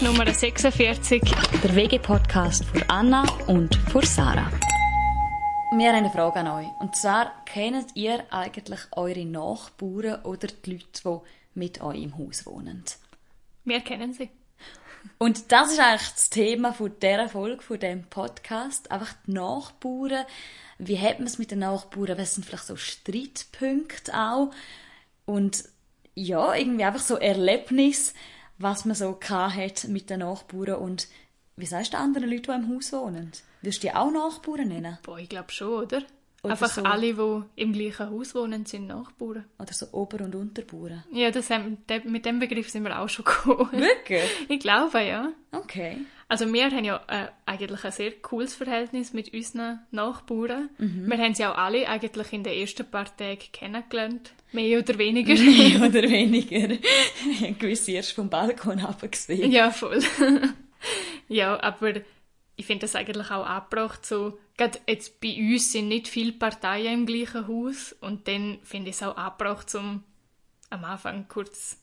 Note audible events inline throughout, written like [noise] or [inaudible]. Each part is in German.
ist Nummer 46. Der WG-Podcast von Anna und von Sarah. Wir haben eine Frage an euch. Und zwar, kennt ihr eigentlich eure Nachbarn oder die Leute, die mit euch im Haus wohnen? Wir kennen sie. Und das ist eigentlich das Thema von dieser Folge, von diesem Podcast. Einfach die Nachbarn. Wie hat man es mit den Nachbarn? Was sind vielleicht so Streitpunkte auch? Und ja, irgendwie einfach so Erlebnis, was man so hat mit den Nachbarn und wie sagst du anderen Leuten, die im Haus wohnen? Wirst du die auch Nachbarn nennen? Boah, ich glaube schon, oder? Oder Einfach so- alle, die im gleichen Haus wohnen, sind Nachbarn. Oder so Ober- und Unterbauern? Ja, das haben, mit dem Begriff sind wir auch schon gekommen. Wirklich? [laughs] Ich glaube, ja. Okay. Also wir haben ja äh, eigentlich ein sehr cooles Verhältnis mit unseren Nachbarn. Wir haben sie auch alle eigentlich in den ersten paar Tagen kennengelernt. Mehr oder weniger. [laughs] Mehr [laughs] oder weniger. Ich habe gewiss erst vom Balkon gesehen. Ja, voll. [laughs] ja, aber ich finde das eigentlich auch angebracht. So, gerade jetzt bei uns sind nicht viele Parteien im gleichen Haus und dann finde ich es auch angebracht, um am Anfang kurz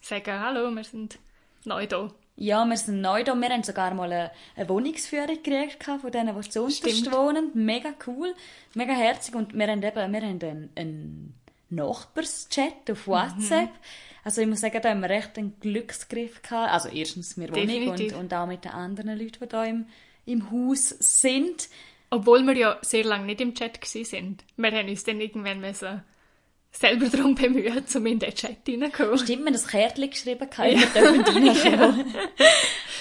zu sagen, hallo, wir sind neu da. Ja, wir sind neu da. Wir haben sogar mal eine, eine Wohnungsführung gekriegt von denen, die zu uns wohnen. Mega cool, mega herzig. Und wir haben eben wir haben einen, einen Nachbarschat auf WhatsApp. Also ich muss sagen, da haben wir recht einen Glücksgriff gehabt. Also erstens wir Wohnung und, und auch mit den anderen Leuten, die da im, im Haus sind. Obwohl wir ja sehr lange nicht im Chat gsi sind. Wir haben uns dann irgendwann müssen selber darum bemühen, um in den Chat reinzukommen. Stimmt, wir haben das Kärtchen geschrieben, gehabt, wir dürfen reinkommen.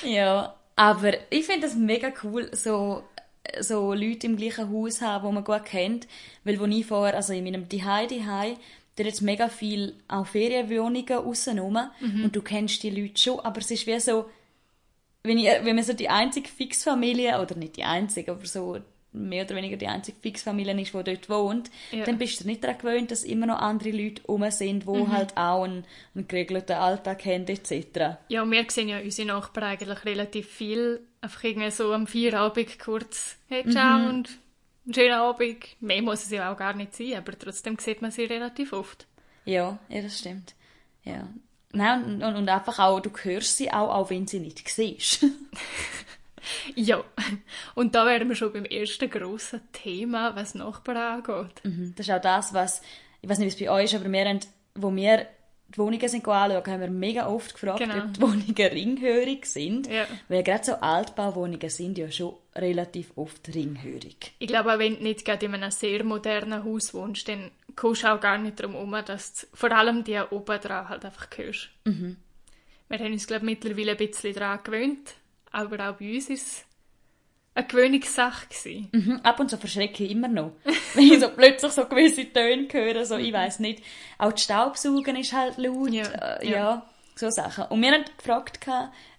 ja, aber ich finde das mega cool, so, so Leute im gleichen Haus haben, die man gut kennt. Weil, wo ich vorher, also in meinem Dihei, Dihei, da jetzt mega viel auch Ferienwohnungen aussen und du kennst die Leute schon, aber es ist wie so, wenn, ich, wenn man so die einzige Fixfamilie, oder nicht die einzige, aber so mehr oder weniger die einzige Fixfamilie ist, die dort wohnt, Ja. dann bist du nicht daran gewöhnt, dass immer noch andere Leute rum sind, die halt auch einen, einen geregelten Alltag haben, etc. Ja, wir sehen ja unsere Nachbarn eigentlich relativ viel. Einfach irgendwie so am Feierabend kurz, hey, ciao und einen schönen Abend. Mehr muss es ja auch gar nicht sein, aber trotzdem sieht man sie relativ oft. Ja, ja, das stimmt. Ja. Nein, und, und, und einfach auch, du hörst sie auch, auch wenn sie nicht siehst. [laughs] [laughs] Ja, und da wären wir schon beim ersten grossen Thema, was Nachbarn angeht. Das ist auch das, was, ich weiß nicht, wie es bei euch ist, aber wir haben, wo wir die Wohnungen sind anschauen, haben wir mega oft gefragt, Genau. ob die Wohnungen ringhörig sind. Ja. Weil gerade so Altbauwohnungen sind ja schon relativ oft ringhörig. Ich glaube, auch wenn du nicht gerade in einem sehr modernen Haus wohnst, dann kommst du auch gar nicht darum herum, dass du vor allem die oben dran halt einfach hörst. Wir haben uns, glaube ich, mittlerweile ein bisschen daran gewöhnt, aber auch bei uns war es eine Gewöhnungssache. Gewesen. Mhm, ab und zu verschrecke ich immer noch. [laughs] Wenn ich so plötzlich so gewisse Töne höre, so, ich weiß nicht. Auch das Staubsaugen ist halt laut. Ja, äh, ja. ja. so Sachen. Und wir haben gefragt,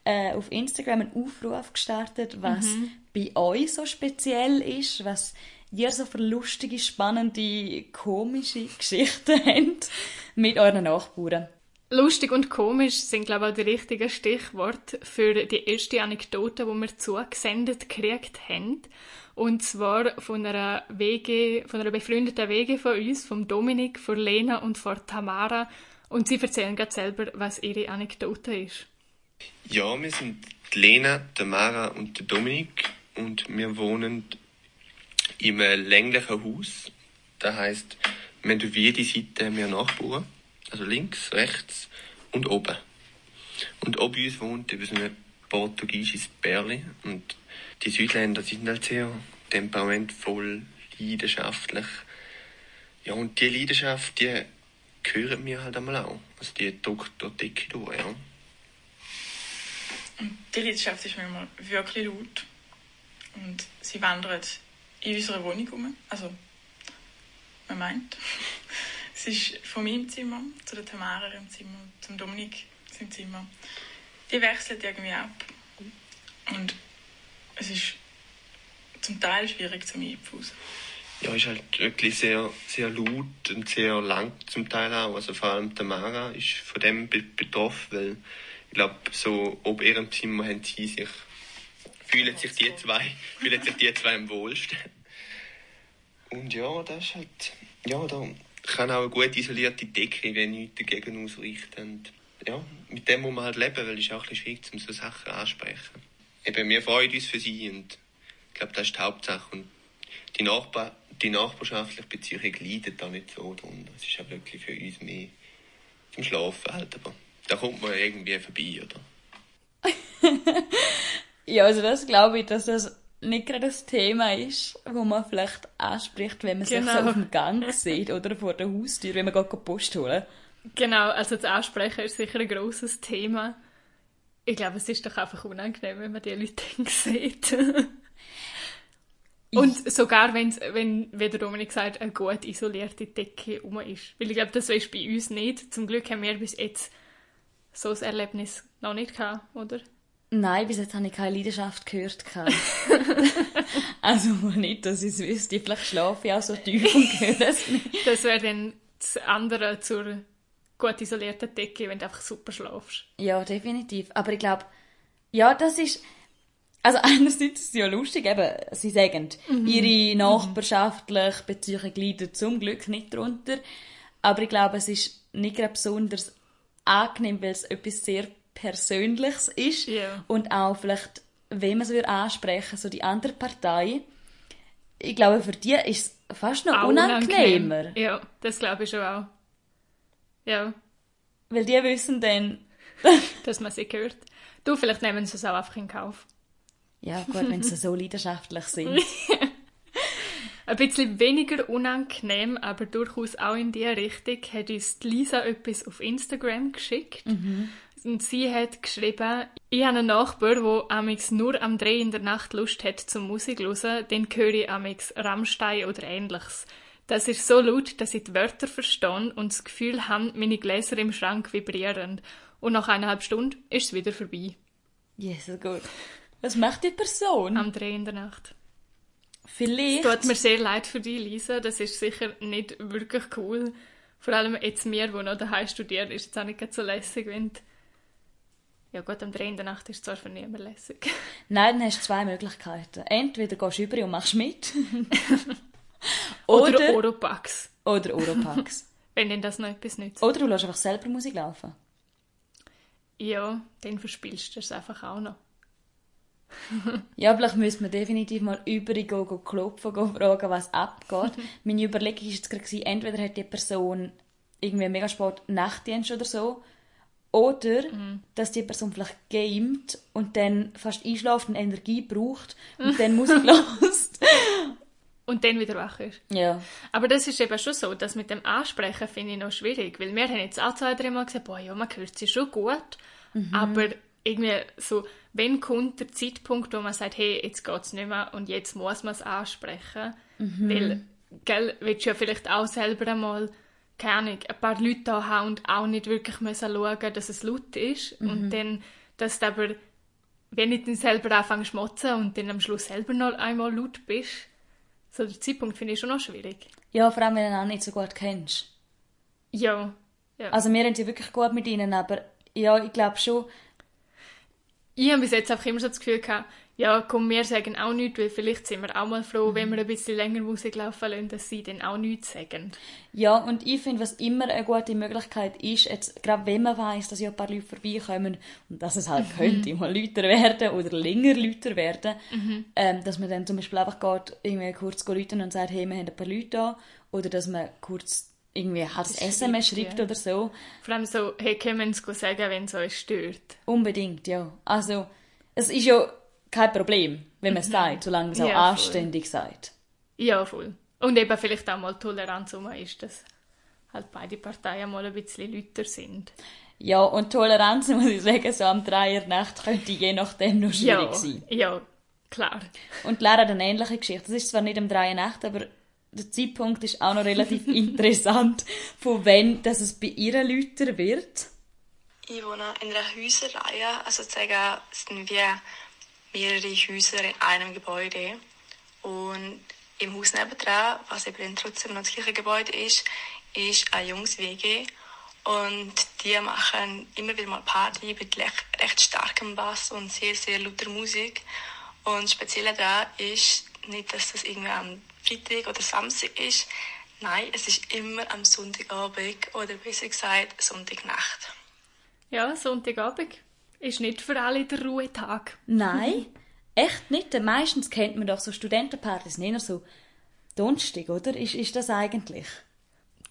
äh, auf Instagram einen Aufruf gestartet, was bei euch so speziell ist, was ihr so für lustige, spannende, komische Geschichten [laughs] habt mit euren Nachbarn. Lustig und komisch sind, glaube ich, auch die richtigen Stichworte für die erste Anekdote, die wir zugesendet gekriegt haben. Und zwar von einer WG, von einer befreundeten WG von uns, vom Dominik, von Lena und von Tamara. Und sie erzählen gerade selber, was ihre Anekdote ist. Ja, wir sind Lena, der Mara und Dominik und wir wohnen einem länglichen Haus. Das heisst, wir haben auf jeder Seite mehr Nachbarn. Also links, rechts und oben. Und oben uns wohnt eben so ein portugiesisches Bärli. Und die Südländer sind halt sehr temperamentvoll, leidenschaftlich. Ja, und die Leidenschaft, die gehören mir halt einmal auch. Also die drückt durch die Decke durch, ja. Die Leidenschaft ist manchmal wirklich laut. Und sie wandert in unserer Wohnung um. Also, man meint. Es ist von meinem Zimmer zu der Tamara im Zimmer, zum Dominik im Zimmer. Die wechseln irgendwie ab. Und es ist zum Teil schwierig zum Einfußen. Ja, ist halt wirklich sehr, sehr laut und sehr lang zum Teil auch. Also vor allem Tamara ist von dem be betroffen, weil ich glaube, so ob ihrem Zimmer haben sie sich, fühlen sich die zwei, [laughs] fühlen sich die zwei am wohlsten. Und ja, das ist halt, ja, da kann auch eine gut isolierte Decke, wenn nichts dagegen ausrichten. ja, mit dem muss man halt leben, weil es ist auch ein bisschen schwierig, um so Sachen ansprechen. Eben, wir freuen uns für sie und ich glaube, das ist die Hauptsache. Und die, Nachbar die nachbarschaftliche Beziehung leidet da nicht so drunter. Es ist ja wirklich für uns mehr zum Schlafen halt, aber da kommt man irgendwie vorbei, oder? [laughs] ja, also das glaube ich, dass das nicht gerade das Thema ist, wo man vielleicht anspricht, wenn man genau. sich so auf dem Gang [laughs] sieht oder vor der Haustür, wenn man gerade Post holen Genau, also das Ansprechen ist sicher ein grosses Thema. Ich glaube, es ist doch einfach unangenehm, wenn man die Leute [laughs] sieht. Und sogar wenn's, wenn, wie der Dominik sagt, eine gut isolierte Decke rum ist. Weil ich glaube, das ist bei uns nicht. Zum Glück haben wir bis jetzt so ein Erlebnis noch nicht gehabt, oder? Nein, bis jetzt habe ich keine Leidenschaft gehört. [laughs] also nicht, dass ich es wüsste. Vielleicht schlafe ich auch so tief und höre es nicht. Das wäre dann das andere zur gut isolierten Decke, wenn du einfach super schlafst. Ja, definitiv. Aber ich glaube, ja, das ist... Also [laughs] einerseits ist es ja lustig, eben, sie sagen, mhm. ihre nachbarschaftliche Beziehung leidet zum Glück nicht darunter. Aber ich glaube, es ist nicht gerade besonders angenehm, weil es etwas sehr Persönliches ist. Yeah. Und auch vielleicht, wenn man es ansprechen so die andere Partei. Ich glaube, für die ist es fast noch auch unangenehmer. Unangenehm. Ja, das glaube ich schon auch. Ja. Weil die wissen dann... [laughs] Dass man sie hört. Du, vielleicht nehmen sie es auch einfach in Kauf. Ja, gut, wenn sie so leidenschaftlich [laughs] sind. Ein bisschen weniger unangenehm, aber durchaus auch in die Richtung, hat uns Lisa etwas auf Instagram geschickt. Mhm. Und sie hat geschrieben, ich habe einen Nachbar, der amix nur am Dreh in der Nacht Lust hat zum Musik zu hören, den höre ich amix Rammstein oder ähnliches. Das ist so laut, dass ich die Wörter verstehe und das Gefühl habe, meine Gläser im Schrank vibrieren. Und nach eineinhalb Stunden ist es wieder vorbei. Jesus, gut. Was macht die Person? Am Dreh in der Nacht. Vielleicht. Es tut mir sehr leid für dich, Lisa. Das ist sicher nicht wirklich cool. Vor allem jetzt mir, die noch daheim studieren, ist es auch nicht so lässig, wenn ja gut, am Dreh in der Nacht ist es zwar für niemanden lässig. [laughs] Nein, dann hast du zwei Möglichkeiten. Entweder gehst du über und machst mit. [laughs] Oder, oder Oropax. Oder Oropax. [laughs] Wenn denn das noch etwas nützt. Oder du lässt einfach selber Musik laufen. Ja, dann verspielst du es einfach auch noch. ja, vielleicht müssen wir definitiv mal über gehen, klopfen, gehen fragen, was abgeht. Meine Überlegung war jetzt gerade, entweder hat die Person irgendwie mega spät Nachtdienst oder so, oder mhm. dass die Person vielleicht gamet und dann fast einschlaft und Energie braucht und dann Musik lässt [laughs] und dann wieder wach ist. Ja. Aber das ist eben schon so, dass mit dem Ansprechen finde ich noch schwierig, weil wir haben jetzt auch zwei, drei Mal gesagt, boah, ja, man hört sie schon gut, mhm. aber irgendwie so, wenn kommt der Zeitpunkt, wo man sagt, hey, jetzt geht es nicht mehr und jetzt muss man es ansprechen, mhm. weil, gell, willst du ja vielleicht auch selber einmal keine Ahnung, ein paar Leute da haben und auch nicht wirklich müssen schauen, dass es laut ist mhm. und dann, dass du aber, wenn ich dann selber anfange zu schmotzen und dann am Schluss selber noch einmal laut bist, so der Zeitpunkt finde ich schon noch schwierig. Ja, vor allem, wenn du ihn auch nicht so gut kennst. Ja. ja. Also wir haben sie wirklich gut mit ihnen, aber ja, ich glaube schon... Ich habe bis jetzt einfach immer so das Gefühl gehabt, ja, komm, wir sagen auch nichts, weil vielleicht sind wir auch mal froh, mhm. wenn wir ein bisschen länger Musik laufen lassen, dass sie dann auch nichts sagen. Ja, und ich finde, was immer eine gute Möglichkeit ist, jetzt, gerade wenn man weiß, dass ja ein paar Leute vorbeikommen und dass es halt mhm. könnte mal lauter werden oder länger lauter werden, mhm. ähm, dass man dann zum Beispiel einfach geht, irgendwie kurz läuten und sagt, hey, wir haben ein paar Leute da, oder dass man kurz irgendwie halt das SMS schreibt ja. oder so. Vor allem so, hey, können wir uns sagen, wenn es euch stört? Unbedingt, ja. Also, es ist ja kein Problem, wenn man es mhm. sagt, solange man es auch ja, anständig sagt. Ja, voll. Und eben vielleicht auch mal Toleranz um ist, dass halt beide Parteien mal ein bisschen lauter sind. Ja, und Toleranz, [laughs] muss ich sagen, so am Nacht könnte je nachdem noch schwierig ja, sein. Ja, klar. Und Lara hat eine ähnliche Geschichte. Das ist zwar nicht am Nacht, aber der Zeitpunkt ist auch noch relativ [laughs] interessant, von wann dass es bei ihr lauter wird. Ich wohne in einer Häuserreihe, also sagen, es sind wir mehrere Häuser in einem Gebäude. Und im Haus nebendran, was eben trotzdem noch das gleiche Gebäude ist, ist ein junges WG. Und die machen immer wieder mal Party mit recht starkem Bass und sehr, sehr lauter Musik. Und speziell daran ist nicht, dass das irgendwie am Freitag oder Samstag ist. Nein, es ist immer am Sonntagabend oder besser gesagt Sonntagnacht. Ja, Sonntagabend ist nicht für alle der Ruhetag. Nein, [laughs] echt nicht. Meistens kennt man doch so Studentenpartys nicht so Donnerstag, oder? Ist, ist das eigentlich?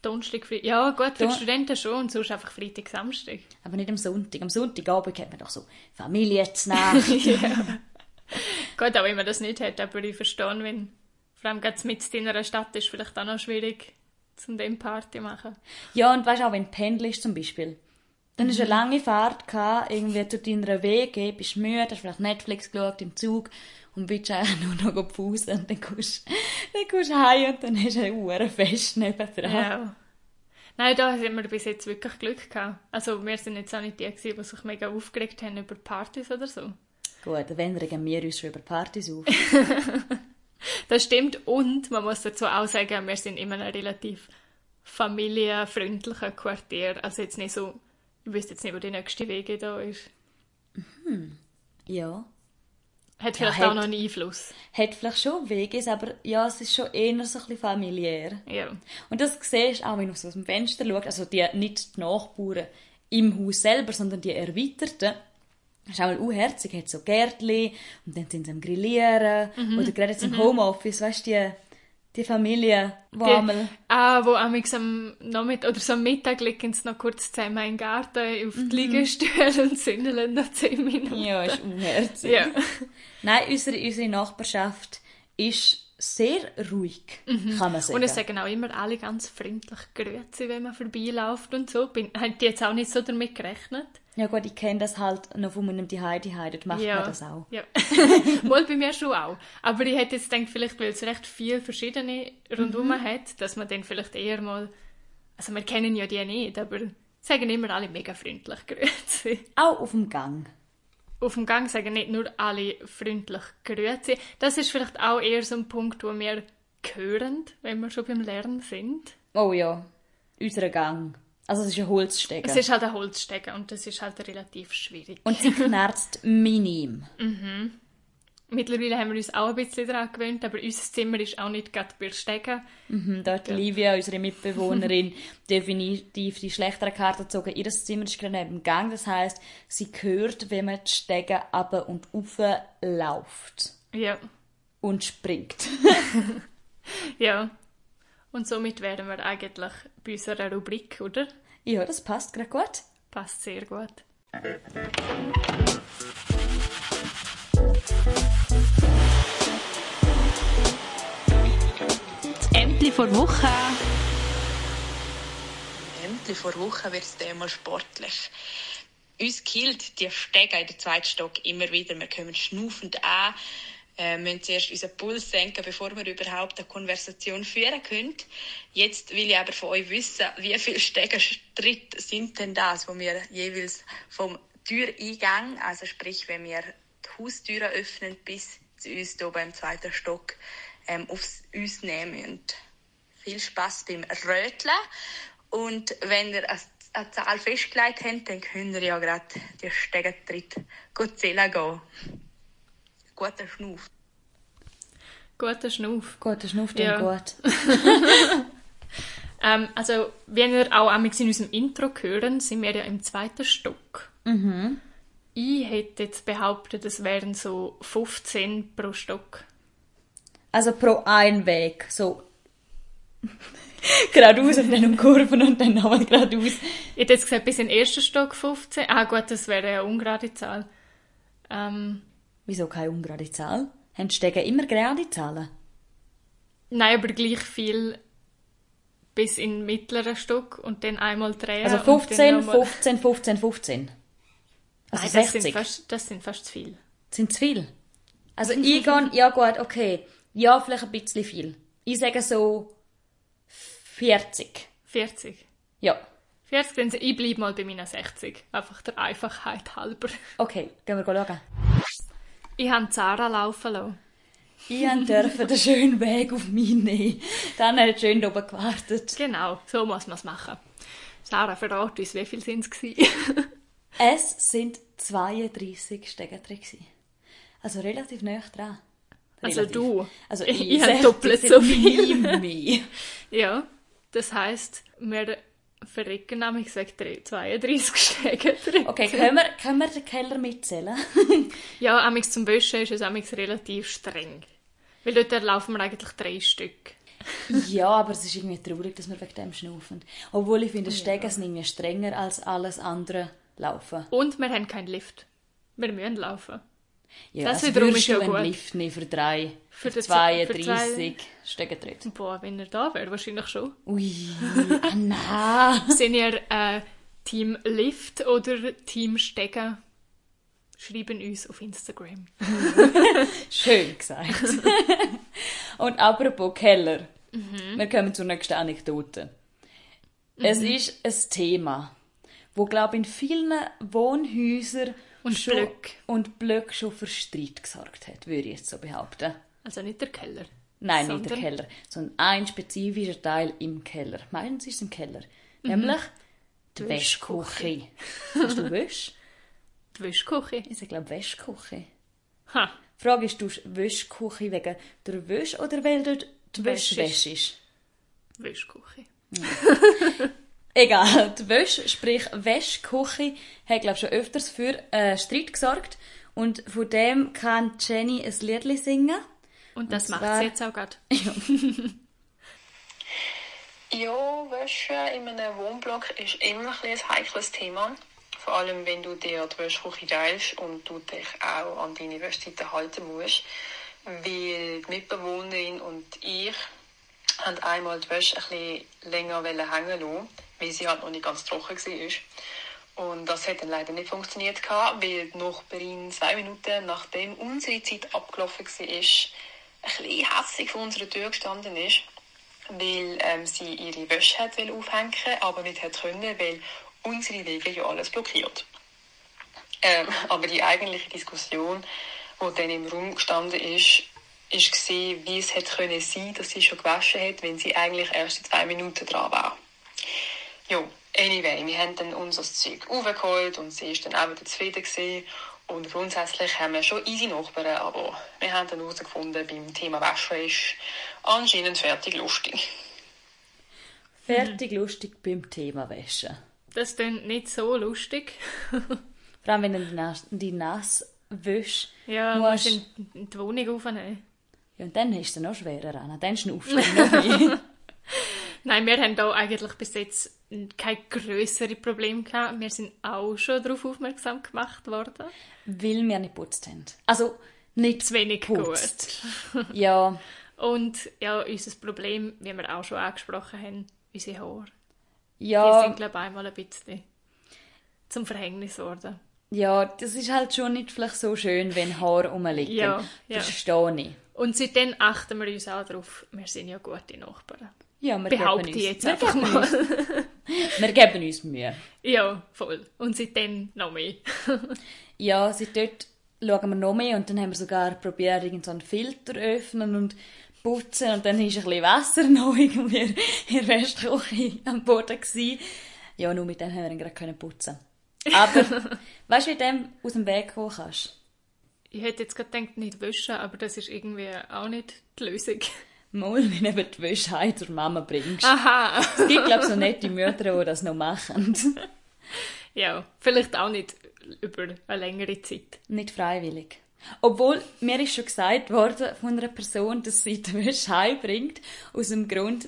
Donnerstag, Freitag. Ja, gut, für Don- die Studenten schon und sonst einfach Freitag, Samstag. Aber nicht am Sonntag. Am Sonntagabend kennt man doch so Familienznacht. [laughs] [laughs] Gut, auch wenn man das nicht hat, aber ich verstehe, wenn vor allem gerade mit in einer Stadt ist vielleicht auch noch schwierig, zum dem Party machen. ja, und weißt auch, wenn du pendelst zum Beispiel. Dann hast du eine lange Fahrt gehabt, irgendwie durch deiner Wege, bist müde, hast vielleicht Netflix geschaut im Zug und bist eigentlich nur noch gepfusen und dann kommst, dann kommst du heim und dann hast du ein Uhrenfest nebendran. Ja. Nein, da haben wir bis jetzt wirklich Glück gehabt. Also wir sind jetzt auch nicht die, gewesen, die sich mega aufgeregt haben über Partys oder so. Gut, wenn regen wir uns schon über Partys auf. [laughs] Das stimmt und man muss dazu auch sagen, wir sind immer ein relativ familienfreundlicher Quartier. Also jetzt nicht so, ich wüsste jetzt nicht, wo die nächste Wege da ist. Ja. Hat Ja, vielleicht hat- auch noch einen Einfluss. Hat vielleicht schon Weges, aber ja, es ist schon eher so ein bisschen familiär. Ja. Und das siehst du auch, wenn du aus dem Fenster schaust, also die, nicht die Nachbarn im Haus selber, sondern die Erweiterten. Das ist auch mal unherzig, hat so Gärtchen und dann sind sie am Grillieren. Mhm. Oder gerade jetzt im Homeoffice, weißt du, die, die Familie, wo einmal... Die, ah, wo am Nachmittag oder so am Mittag liegen sie noch kurz zusammen in den Garten auf Mhm. die Liegestühle [laughs] und sindeln noch 10 Minuten. Ja, ist [laughs] unherzig. Ja. Nein, unsere, unsere Nachbarschaft ist sehr ruhig, kann man sagen. Mhm. Und es sagen auch immer alle ganz freundlich Grüezi, wenn man vorbeiläuft und so. Bin, haben die jetzt auch nicht so damit gerechnet? Ja gut, ich kenne das halt noch von meinem Zuhause, dort macht man das auch. Ja. [laughs] Mal bei mir schon auch. Aber ich hätte jetzt gedacht, vielleicht, weil es recht viele verschiedene rundherum Mhm. hat, dass man dann vielleicht eher mal, also wir kennen ja die nicht, aber sagen immer alle mega freundlich Grüezi. Auch auf dem Gang. Auf dem Gang sagen nicht nur alle freundlich Grüezi. Das ist vielleicht auch eher so ein Punkt, wo wir hören, wenn wir schon beim Lernen sind. Oh ja, unser Gang. Also es ist ein Holzstege. Es ist halt ein Holzstegen und das ist halt relativ schwierig. Und sie knarzt [laughs] minim. Mittlerweile haben wir uns auch ein bisschen daran gewöhnt, aber unser Zimmer ist auch nicht gerade bei Stegen. Mhm, da hat Livia, unsere Mitbewohnerin, [laughs] definitiv die schlechtere Karte gezogen. Ihr Zimmer ist gerade neben dem Gang. Das heisst, sie hört, wenn man die Stege ab und rauf läuft Ja, und springt. [laughs] ja. Und somit wären wir eigentlich bei unserer Rubrik, oder? ja, das passt gerade gut. Passt sehr gut. Das Ämtli vor Woche. Ämtli vor Woche wird es dann mal sportlich. Uns killt die Stege in der zweiten Stock immer wieder. Wir kommen schnaufend an, äh, müssen zuerst unseren Puls senken, bevor wir überhaupt eine Konversation führen können. Jetzt will ich aber von euch wissen, wie viele Stegenstritte sind denn das, wo wir jeweils vom Türeingang, also sprich, wenn wir die Haustüre öffnen, bis zu uns hier beim zweiten Stock ähm, aufs uns nehmen müssen viel Spaß beim Röteln. Und wenn ihr eine Zahl festgelegt habt, dann könnt ihr ja gerade die Stegentritt gut zählen gehen. Guter Schnuff. Guter Schnuff. Gut, das schnufft Ja. gut. [laughs] Ähm, also, wie wir auch einmal in unserem Intro hören, sind wir ja im zweiten Stock. Ich hätte jetzt behauptet, es wären so 15 pro Stock. Also pro ein Weg. So. [laughs] geradeaus und dann um Kurven und dann nochmal geradeaus. Ich hätte jetzt gesagt, bis in den ersten Stock 15. Ah gut, das wäre eine ungerade Zahl. Ähm, Wieso keine ungerade Zahl? Haben die Stege immer gerade Zahlen? nein, aber gleich viel bis in mittleren Stock und dann einmal drehen. Also und dann 15, nochmal- 15, 15, 15. Also Nein, das 60. sind, fast, das sind fast zu viel. Sind zu viel? Also ich gehe, ja gut, okay. Ja, vielleicht ein bisschen viel. Ich sage so 40. 40. Ja. 40, dann ich bleibe mal bei meinen 60. Einfach der Einfachheit halber. Okay, gehen wir schauen. Ich habe Zara laufen lassen. Ich durfte den schönen Weg auf mich nehmen. Dann hat schön oben gewartet. Genau, so muss man es machen. Sarah, verrat uns, wie viel sind es? Es sind 32 Stege drin. gewesen. Also relativ nah dran. Also Relativ. du. Also Ich ich, habe 60 doppelt so viel. mehr. ja, das heisst, wir verrecken, nämlich ich sage 32 Stege. Okay, können wir, können wir den Keller mitzählen? [laughs] Ja, amigs zum Wäschen ist es amigs relativ streng. Weil dort laufen wir eigentlich drei Stück. [laughs] ja, aber es ist irgendwie traurig, dass wir wegen dem schnaufen. Obwohl ich finde, Stegen sind irgendwie strenger als alles andere laufen. Und wir haben keinen Lift. Wir müssen laufen. Ja, Das also wiederum ist ja du einen gut. Lift nehmen für drei, Für für, den zwei- für 32 Stegentritt. Boah, wenn er da wäre, wahrscheinlich schon. Ui, ah, nein. [laughs] Sind ihr äh, Team Lift oder Team Stegen? Schreiben uns auf Instagram. [laughs] Schön gesagt. [laughs] Und apropos Keller. Wir kommen zur nächsten Anekdote. Es ist ein Thema, wo glaube in vielen Wohnhäusern Und schon, Blöcke. und Blöcke schon für Streit gesorgt hat, würde ich jetzt so behaupten. Also nicht der Keller. Nein, nicht der Keller, sondern ein spezifischer Teil im Keller. Meistens ist es im Keller. Nämlich die Die Wäschküche. Hast du Wäsch? [laughs] Die Wäschküche. Ich glaube Wäschküche. Ha. Die Frage ist, du Wäschküche wegen der Wäsche oder weil dort die Wäsche Wäsche ist. Wäsch ist? [laughs] Egal, [laughs] die Wäsche, sprich Wäschküche, hat glaube schon öfters für äh, Streit gesorgt. Und von dem kann Jenny ein Liedli singen. Und das Und macht zwar- sie jetzt auch gerade. [laughs] Ja, Wäsche in einem Wohnblock ist immer ein, ein heikles Thema. Vor allem, wenn du dir die Wäschküche teilst und du dich auch an deine Wäschzeiten halten musst. Weil die Mitbewohnerin und ich haben einmal die Wäsche ein länger hängen lassen, weil sie halt noch nicht ganz trocken war. Und das hat dann leider nicht funktioniert, weil die Nachbarin zwei Minuten nachdem unsere Zeit abgelaufen war, ein bisschen hässlich vor unserer Tür gestanden ist weil ähm, sie ihre Wäsche hat aufhängen aber nicht hat können, weil unsere Wege ja alles blockiert. Ähm, [laughs] aber die eigentliche Diskussion, die dann im Raum gestanden ist, ist gesehen, wie es hätte können sein, dass sie schon gewaschen hat, wenn sie eigentlich erst in zwei Minuten dran war. Ja, anyway, wir haben dann unser Zeug aufgeholt und sie ist dann auch wieder zufrieden gewesen. Und grundsätzlich haben wir schon easy Nachbarn, aber wir haben dann herausgefunden, beim Thema Waschen ist anscheinend fertig lustig. Fertig lustig beim Thema Wäsche. Das klingt nicht so lustig. Vor allem, wenn du die Nas- die nass wäschst. Ja, musst- musst in, in die Wohnung aufnehmen. Ja, und dann ist es noch schwerer an. Dann schnaufst du. [laughs] Nein, wir haben da eigentlich bis jetzt kein größere Problem gehabt. Wir sind auch schon darauf aufmerksam gemacht worden. Weil wir nicht putzt haben. Also, nicht Zu wenig putzt. gut. Ja, Und ja, unser Problem, wie wir auch schon angesprochen haben, unsere Haare. Die ja, sind, glaube ich, einmal ein bisschen zum Verhängnis geworden. ja, das ist halt schon nicht vielleicht so schön, wenn Haare rumliegen. Ja, ja. Verstehe ich. Und seitdem achten wir uns auch darauf, wir sind ja gute Nachbarn. Ja, wir Behaupte geben uns, jetzt wir einfach mal. Uns, wir geben uns Mühe. Ja, voll. Und seitdem noch mehr. [laughs] Ja, seit dort schauen wir noch mehr und dann haben wir sogar probiert, irgend so einen Filter öffnen und putzen und dann ist ein bisschen Wasser [laughs] noch irgendwie in der Wäschküche am Boden gewesen. Ja, nur mit dem haben wir ihn gerade können putzen. Aber, [laughs] weißt du, wie du dem aus dem Weg kommen kannst? Ich hätte jetzt gerade gedacht, nicht waschen, aber das ist irgendwie auch nicht die Lösung. Mal, wenn du eben die Wäsche heim zur Mama bringst. Aha. Es gibt, glaube ich, so nette Mütter, die das noch machen. Ja, vielleicht auch nicht über eine längere Zeit. Nicht freiwillig. Obwohl, mir ist schon gesagt worden von einer Person, dass sie die Wäsche heimbringt, aus dem Grund,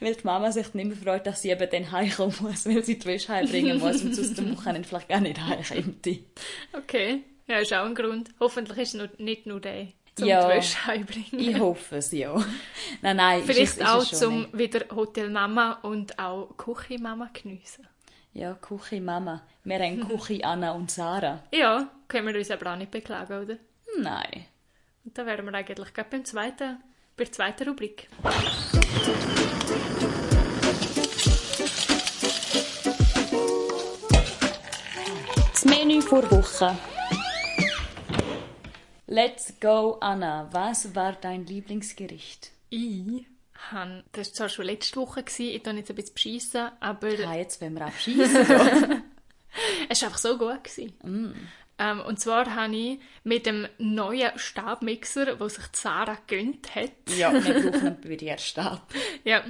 weil die Mama sich nicht mehr freut, dass sie eben dann heimkommen muss, weil sie die Wäsche heimbringen muss und sonst am Wochenende [laughs] vielleicht gar nicht heimkommt. Okay. Ja, ist auch ein Grund. Hoffentlich ist es nur, nicht nur der, zum Ja. die Wäsche heimbringen. Ich hoffe es, ja. [laughs] Nein, nein, ist es- Vielleicht ist es auch schon zum nicht. wieder Hotelmama und auch Küchenmama geniessen. Ja, Küche Mama. Wir haben [laughs] Küche Anna und Sarah. Ja, können wir uns aber auch nicht beklagen, oder? Nein. Und da wären wir eigentlich gerade beim zweiten, bei der zweiten Rubrik. Das Menü vor Woche. Let's go, Anna. Was war dein Lieblingsgericht? Ich han, das war zwar schon letzte Woche, gewesen, ich tue jetzt ein bisschen beschissen, aber Ah, jetzt wollen wir abschießen. [laughs] es war einfach so gut. Gewesen. Ähm, und zwar habe ich mit dem neuen Stabmixer, den sich Sarah gönnt hat, Ja, wir brauchen [laughs] einen Pürierstab. ja,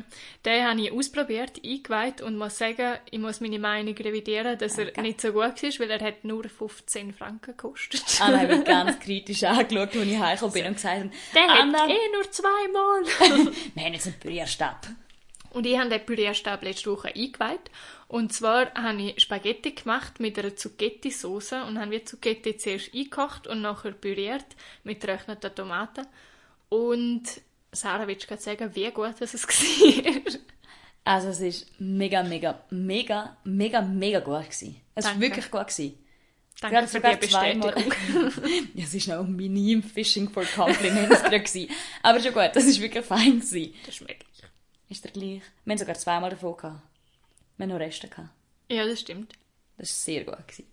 den habe ich ausprobiert, eingeweiht und muss sagen, ich muss meine Meinung revidieren, dass er nicht so gut ist, weil er hat nur 15 Franken gekostet. Anna hat mich ganz kritisch angeschaut, als ich heimgekommen bin und gesagt habe, Der Anna, hat eh nur zweimal. [laughs] wir haben jetzt einen Pürierstab. Und ich habe den Pürierstab letzte Woche eingeweiht. Und zwar habe ich Spaghetti gemacht mit einer Zucchetti-Sauce und habe die Zucchetti zuerst eingekocht und nachher püriert mit getrockneten Tomaten. Und Sarah, willst du gerade sagen, wie gut das es [laughs] war? Also es ist mega, mega, mega, mega, mega gut gewesen. Es war wirklich gut gewesen. Danke Gerade für sogar die. Bestätigung. [laughs] ja, es war noch minim Fishing for Compliments drin. Aber schon gut, das war wirklich fein. Gewesen. Das ist möglich. Ist der gleich? Wir haben sogar zweimal davon gehabt. Wir haben noch Reste gehabt. Ja, das stimmt. Das war sehr gut. Gewesen.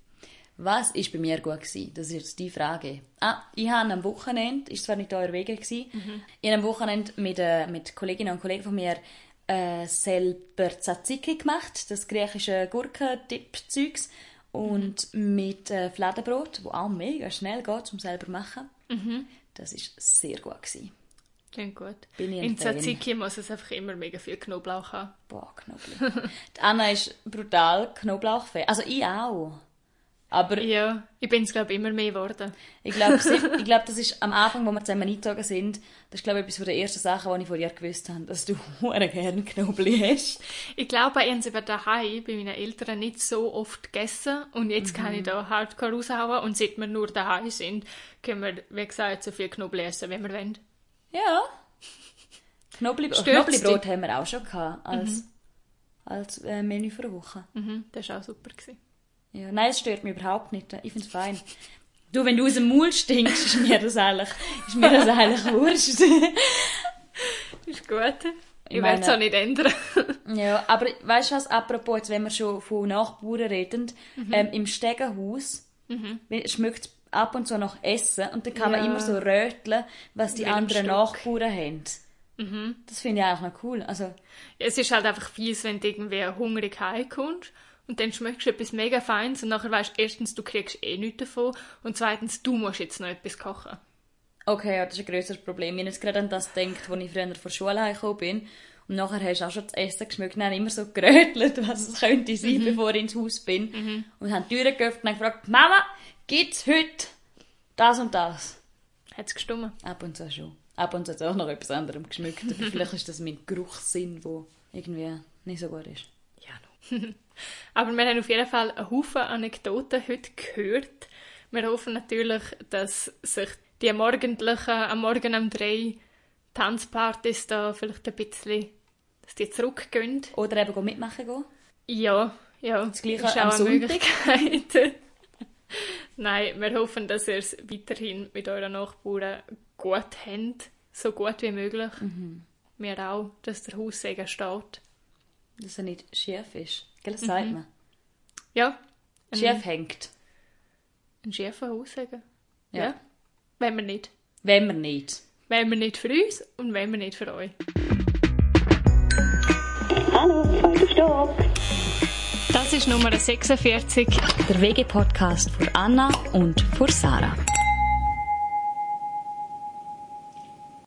Was ist bei mir gut gewesen? Das ist jetzt die Frage. Ah, ich habe am Wochenende, ist zwar nicht euer Wege gewesen, ich habe am Wochenende mit, äh, mit Kolleginnen und Kollegen von mir äh, selber Tzatziki gemacht, das griechische Gurkendip-Zeugs und mit äh, Fladenbrot, wo auch mega schnell geht zum selber machen. Das ist sehr gut gewesen. Klingt gut. Bin ich In. Tzatziki muss es einfach immer mega viel Knoblauch haben. Boah, Knoblauch. die Anna ist brutal Knoblauchfan. Also ich auch. Aber Ja, ich bin es, glaube ich, immer mehr geworden. Ich glaube, [laughs] ich glaub, das ist am Anfang, wo wir zusammen eingezogen sind, das ist, glaube ich, etwas der ersten Sachen, die ich von dir gewusst habe, dass du [laughs] hure gerne Knobli hast. Ich glaube, ich habe es daheim bei meinen Eltern nicht so oft gegessen und jetzt kann ich da hardcore raushauen und seit wir nur daheim sind, können wir, wie gesagt, so viel Knoblauch essen, wie wir wollen. Ja. Knobli Knoblibrot haben wir auch schon gehabt, als, als äh, Menü für eine Woche. Mhm, das war auch super. Gewesen. Ja, nein, es stört mich überhaupt nicht. Ich finde es fein. Du, wenn du aus dem Maul stinkst, ist mir das eigentlich, ist mir das eigentlich [laughs] wurscht. Ist gut. Ich, Ich werde es auch nicht ändern. [laughs] Ja, aber weißt du was, apropos, jetzt, wenn wir schon von Nachbarn reden, ähm, im Stegenhaus mhm. schmeckt ab und zu nach Essen und dann kann man Ja. immer so röteln, was die anderen Stück. Nachbarn haben. Das finde ich eigentlich noch cool. Also, es ist halt einfach fies, wenn du irgendwie hungrig heimkommst und dann schmeckst du etwas mega Feins und nachher weißt du, erstens, du kriegst eh nichts davon und zweitens, du musst jetzt noch etwas kochen. okay, ja, das ist ein grösseres Problem. Ich habe jetzt gerade an das gedacht, als ich früher von der Schule heimgekommen bin. Und nachher hast du auch schon das Essen geschmeckt und dann immer so gerötelt, [laughs] was es könnte sein, bevor ich ins Haus bin. Und haben die Türen geöffnet und haben gefragt, Mama, gibt's heute das und das? Hat es gestummen? Ab und zu schon. Ab und zu hat es auch noch etwas anderem geschmeckt. Aber [laughs] vielleicht ist das mein Geruchssinn, der irgendwie nicht so gut ist. Ja, no. [laughs] Aber wir haben auf jeden Fall einen Haufen Anekdoten heute gehört. Wir hoffen natürlich, dass sich die morgendlichen, am Morgen um drei Tanzpartys da vielleicht ein bisschen, dass die zurückgehen. Oder eben mitmachen gehen. Ja, ja. Das Gleiche ist am auch eine Sonntag. Möglichkeit. [laughs] Nein, wir hoffen, dass ihr es weiterhin mit euren Nachbarn gut habt. So gut wie möglich. Mhm. Wir auch, dass der Haussegen steht. Dass er nicht schief ist. Gell, das sagt man. Ja, Schief hängt. ein schiefer Haussegen. Ja. ja. Wenn wir nicht. Wenn man nicht. Wenn wir nicht für uns und wenn wir nicht für euch. Hallo, zweiter Stock. Das ist Nummer 46. Der WG-Podcast für Anna und für Sarah.